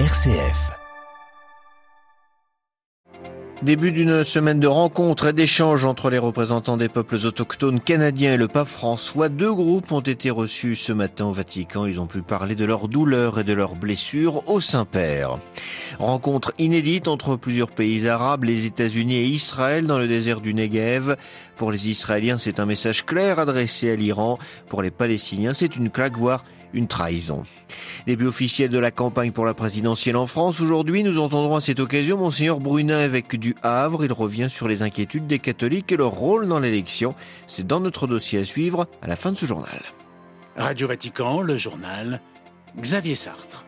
RCF. Début d'une semaine de rencontres et d'échanges entre les représentants des peuples autochtones canadiens et le pape François. Deux groupes ont été reçus ce matin au Vatican. Ils ont pu parler de leurs douleurs et de leurs blessures au Saint-Père. Rencontre inédite entre plusieurs pays arabes, les États-Unis et Israël dans le désert du Negev. Pour les Israéliens, c'est un message clair adressé à l'Iran. Pour les Palestiniens, c'est une claque, voire une trahison. Début officiel de la campagne pour la présidentielle en France. Aujourd'hui, nous entendrons à cette occasion Monseigneur Brunin, évêque du Havre. Il revient sur les inquiétudes des catholiques et leur rôle dans l'élection. C'est dans notre dossier à suivre à la fin de ce journal. Radio Vatican, le journal, Xavier Sartre.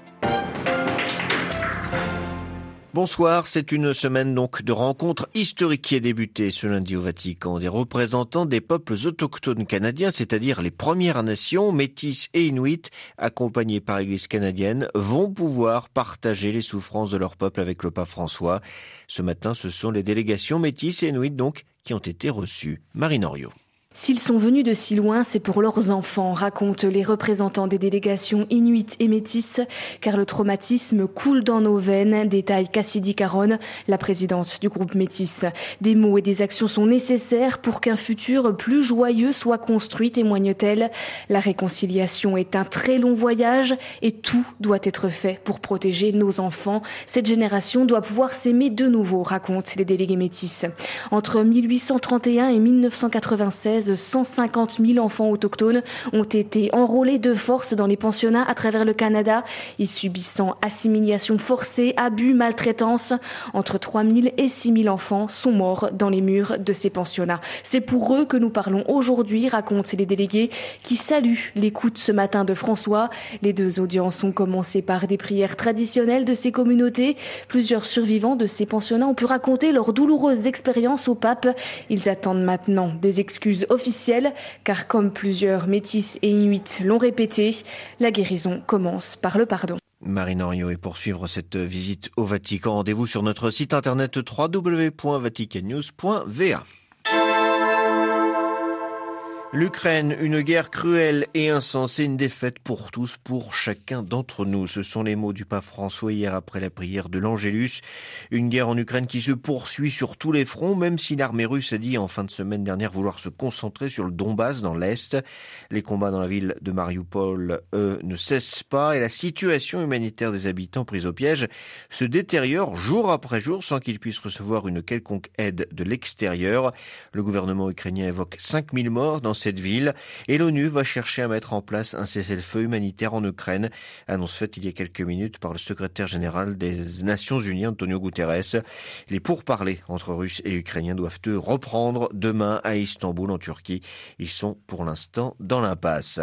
Bonsoir, c'est une semaine donc de rencontres historiques qui a débuté ce lundi au Vatican. Des représentants des peuples autochtones canadiens, c'est-à-dire les Premières Nations, Métis et Inuits, accompagnés par l'Église canadienne, vont pouvoir partager les souffrances de leur peuple avec le pape François. Ce matin, ce sont les délégations Métis et Inuits donc qui ont été reçues. Marine Oriot. S'ils sont venus de si loin, c'est pour leurs enfants, racontent les représentants des délégations inuites et métisses, car le traumatisme coule dans nos veines, détaille Cassidy Caron, la présidente du groupe métis. Des mots et des actions sont nécessaires pour qu'un futur plus joyeux soit construit, témoigne-t-elle. La réconciliation est un très long voyage et tout doit être fait pour protéger nos enfants. Cette génération doit pouvoir s'aimer de nouveau, racontent les délégués métis. Entre 1831 et 1996, 150 000 enfants autochtones ont été enrôlés de force dans les pensionnats à travers le Canada, ils subissant assimilation forcée, abus, maltraitance. Entre 3 000 et 6 000 enfants sont morts dans les murs de ces pensionnats. C'est pour eux que nous parlons aujourd'hui, racontent les délégués qui saluent l'écoute ce matin de François. Les deux audiences ont commencé par des prières traditionnelles de ces communautés. Plusieurs survivants de ces pensionnats ont pu raconter leurs douloureuses expériences au pape. Ils attendent maintenant des excuses officielle, car comme plusieurs métis et inuits l'ont répété, la guérison commence par le pardon. Marine Henriot, et pour suivre cette visite au Vatican, rendez-vous sur notre site internet www.vaticannews.va. L'Ukraine, une guerre cruelle et insensée, une défaite pour tous, pour chacun d'entre nous. Ce sont les mots du pape François hier après la prière de l'Angélus. Une guerre en Ukraine qui se poursuit sur tous les fronts, même si l'armée russe a dit en fin de semaine dernière vouloir se concentrer sur le Donbass dans l'Est. Les combats dans la ville de Mariupol, eux, ne cessent pas et la situation humanitaire des habitants pris au piège se détériore jour après jour sans qu'ils puissent recevoir une quelconque aide de l'extérieur. Le gouvernement ukrainien évoque 5000 morts dans cette ville et l'ONU va chercher à mettre en place un cessez-le-feu humanitaire en Ukraine. Annonce faite il y a quelques minutes par le secrétaire général des Nations Unies, Antonio Guterres. Les pourparlers entre Russes et Ukrainiens doivent eux reprendre demain à Istanbul en Turquie. Ils sont pour l'instant dans l'impasse.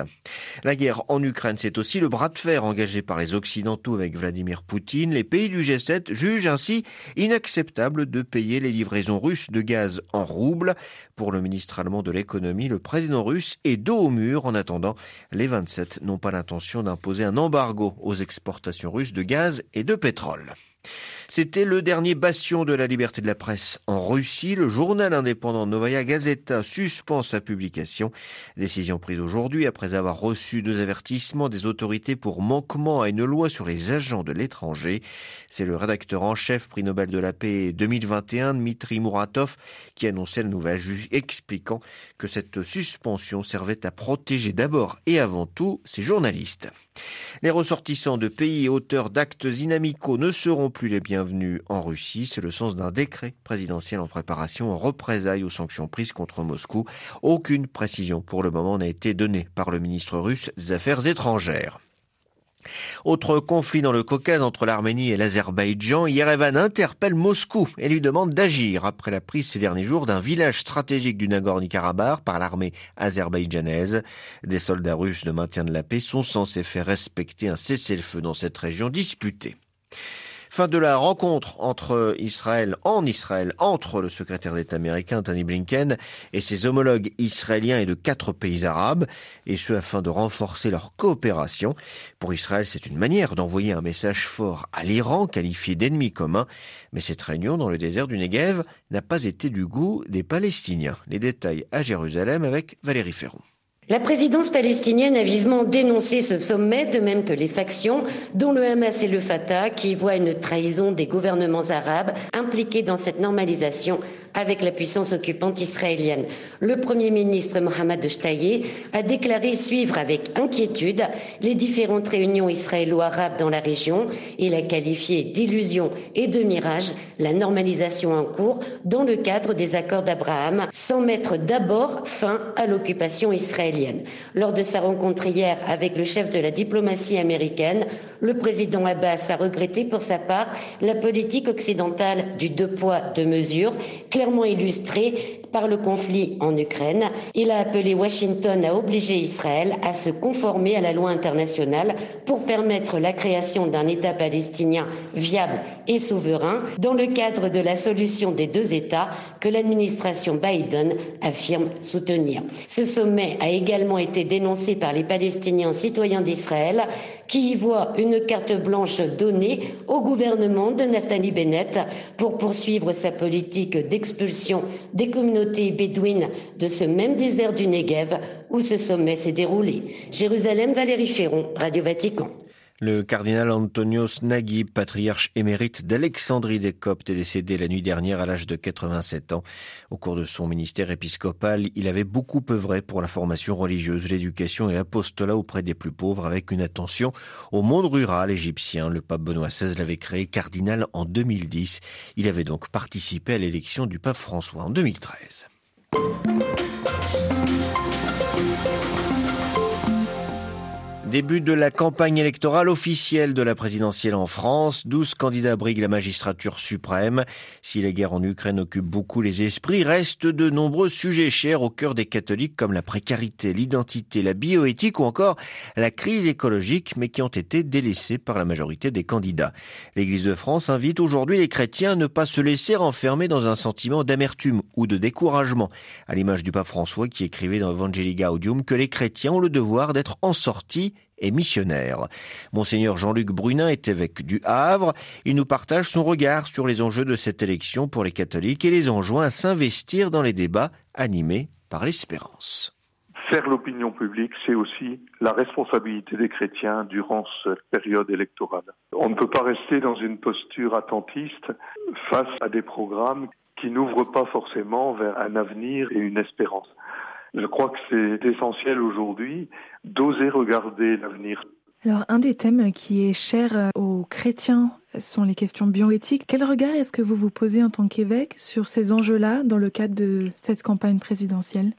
La guerre en Ukraine, c'est aussi le bras de fer engagé par les Occidentaux avec Vladimir Poutine. Les pays du G7 jugent ainsi inacceptable de payer les livraisons russes de gaz en roubles. Pour le ministre allemand de l'économie, le président président russe est dos au mur. En attendant, les 27 n'ont pas l'intention d'imposer un embargo aux exportations russes de gaz et de pétrole. C'était le dernier bastion de la liberté de la presse en Russie. Le journal indépendant Novaya Gazeta suspend sa publication. Décision prise aujourd'hui après avoir reçu deux avertissements des autorités pour manquement à une loi sur les agents de l'étranger. C'est le rédacteur en chef prix Nobel de la paix 2021, Dmitri Muratov, qui annonçait la nouvelle, expliquant que cette suspension servait à protéger d'abord et avant tout ces journalistes. Les ressortissants de pays auteurs d'actes inamicaux ne seront plus les bienvenus en Russie. C'est le sens d'un décret présidentiel en préparation en représailles aux sanctions prises contre Moscou. Aucune précision pour le moment n'a été donnée par le ministre russe des Affaires étrangères. Autre conflit dans le Caucase entre l'Arménie et l'Azerbaïdjan, Yerevan interpelle Moscou et lui demande d'agir après la prise ces derniers jours d'un village stratégique du Nagorno-Karabakh par l'armée azerbaïdjanaise. Des soldats russes de maintien de la paix sont censés faire respecter un cessez-le-feu dans cette région disputée. Fin de la rencontre entre Israël, en Israël, entre le secrétaire d'État américain Tony Blinken et ses homologues israéliens et de quatre pays arabes, et ce afin de renforcer leur coopération. Pour Israël, c'est une manière d'envoyer un message fort à l'Iran, qualifié d'ennemi commun, mais cette réunion dans le désert du Negev n'a pas été du goût des Palestiniens. Les détails à Jérusalem avec Valérie Ferron. La présidence palestinienne a vivement dénoncé ce sommet, de même que les factions, dont le Hamas et le Fatah, qui voient une trahison des gouvernements arabes impliqués dans cette normalisation avec la puissance occupante israélienne. Le Premier ministre Mohamed Shtaye a déclaré suivre avec inquiétude les différentes réunions israélo-arabes dans la région. Il a qualifié d'illusion et de mirage la normalisation en cours dans le cadre des accords d'Abraham, sans mettre d'abord fin à l'occupation israélienne. Lors de sa rencontre hier avec le chef de la diplomatie américaine, le président Abbas a regretté pour sa part la politique occidentale du deux poids, deux mesures, clairement illustrée par le conflit en Ukraine. Il a appelé Washington à obliger Israël à se conformer à la loi internationale pour permettre la création d'un État palestinien viable et souverain dans le cadre de la solution des deux États que l'administration Biden affirme soutenir. Ce sommet a également été dénoncé par les Palestiniens citoyens d'Israël qui y voient une carte blanche donnée au gouvernement de Naftali Bennett pour poursuivre sa politique d'expulsion des communautés bédouines de ce même désert du Negev où ce sommet s'est déroulé. Jérusalem, Valérie Ferron, Radio Vatican. Le cardinal Antonios Naguib, patriarche émérite d'Alexandrie des Coptes, est décédé la nuit dernière à l'âge de 87 ans. Au cours de son ministère épiscopal, il avait beaucoup œuvré pour la formation religieuse, l'éducation et l'apostolat auprès des plus pauvres avec une attention au monde rural égyptien. Le pape Benoît XVI l'avait créé cardinal en 2010. Il avait donc participé à l'élection du pape François en 2013. Début de la campagne électorale officielle de la présidentielle en France. 12 candidats briguent la magistrature suprême. Si la guerre en Ukraine occupe beaucoup les esprits, restent de nombreux sujets chers au cœur des catholiques comme la précarité, l'identité, la bioéthique ou encore la crise écologique, mais qui ont été délaissés par la majorité des candidats. L'Église de France invite aujourd'hui les chrétiens à ne pas se laisser enfermer dans un sentiment d'amertume ou de découragement, à l'image du pape François qui écrivait dans Evangelii Gaudium que les chrétiens ont le devoir d'être en sortie et missionnaire. Monseigneur Jean-Luc Brunin est évêque du Havre. Il nous partage son regard sur les enjeux de cette élection pour les catholiques et les enjoint à s'investir dans les débats animés par l'espérance. Faire l'opinion publique, c'est aussi la responsabilité des chrétiens durant cette période électorale. On ne peut pas rester dans une posture attentiste face à des programmes qui n'ouvrent pas forcément vers un avenir et une espérance. Je crois que c'est essentiel aujourd'hui d'oser regarder l'avenir. Alors, un des thèmes qui est cher euh, aux chrétiens sont les questions bioéthiques. Quel regard est-ce que vous vous posez en tant qu'évêque sur ces enjeux-là dans le cadre de cette campagne présidentielle?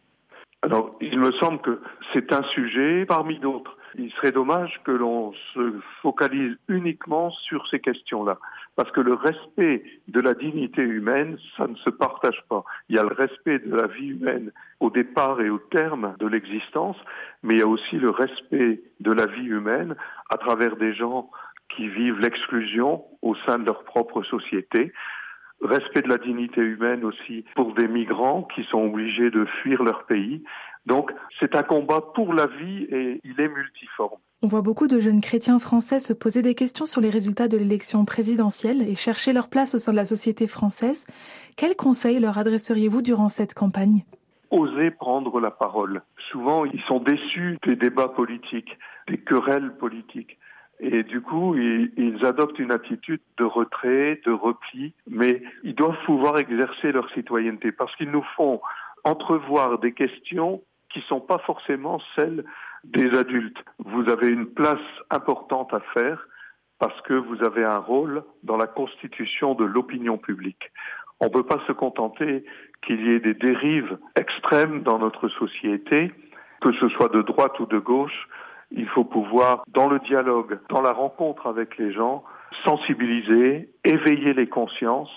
Alors, il me semble que c'est un sujet parmi d'autres. Il serait dommage que l'on se focalise uniquement sur ces questions-là, parce que le respect de la dignité humaine, ça ne se partage pas. Il y a le respect de la vie humaine au départ et au terme de l'existence, mais il y a aussi le respect de la vie humaine à travers des gens qui vivent l'exclusion au sein de leur propre société respect de la dignité humaine aussi pour des migrants qui sont obligés de fuir leur pays. Donc c'est un combat pour la vie et il est multiforme. On voit beaucoup de jeunes chrétiens français se poser des questions sur les résultats de l'élection présidentielle et chercher leur place au sein de la société française. Quels conseils leur adresseriez-vous durant cette campagne? Oser prendre la parole. Souvent, ils sont déçus des débats politiques, des querelles politiques. Et du coup, ils, adoptent une attitude de retrait, de repli, mais ils doivent pouvoir exercer leur citoyenneté parce qu'ils nous font entrevoir des questions qui ne sont pas forcément celles des adultes. Vous avez une place importante à faire parce que vous avez un rôle dans la constitution de l'opinion publique. On ne peut pas se contenter qu'il y ait des dérives extrêmes dans notre société, que ce soit de droite ou de gauche. Il faut pouvoir, dans le dialogue, dans la rencontre avec les gens, sensibiliser, éveiller les consciences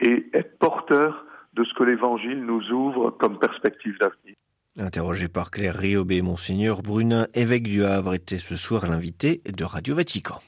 et être porteur de ce que l'Évangile nous ouvre comme perspective d'avenir. Interrogé par Claire Riobé, Monseigneur Brunin, évêque du Havre, était ce soir l'invité de Radio Vatican.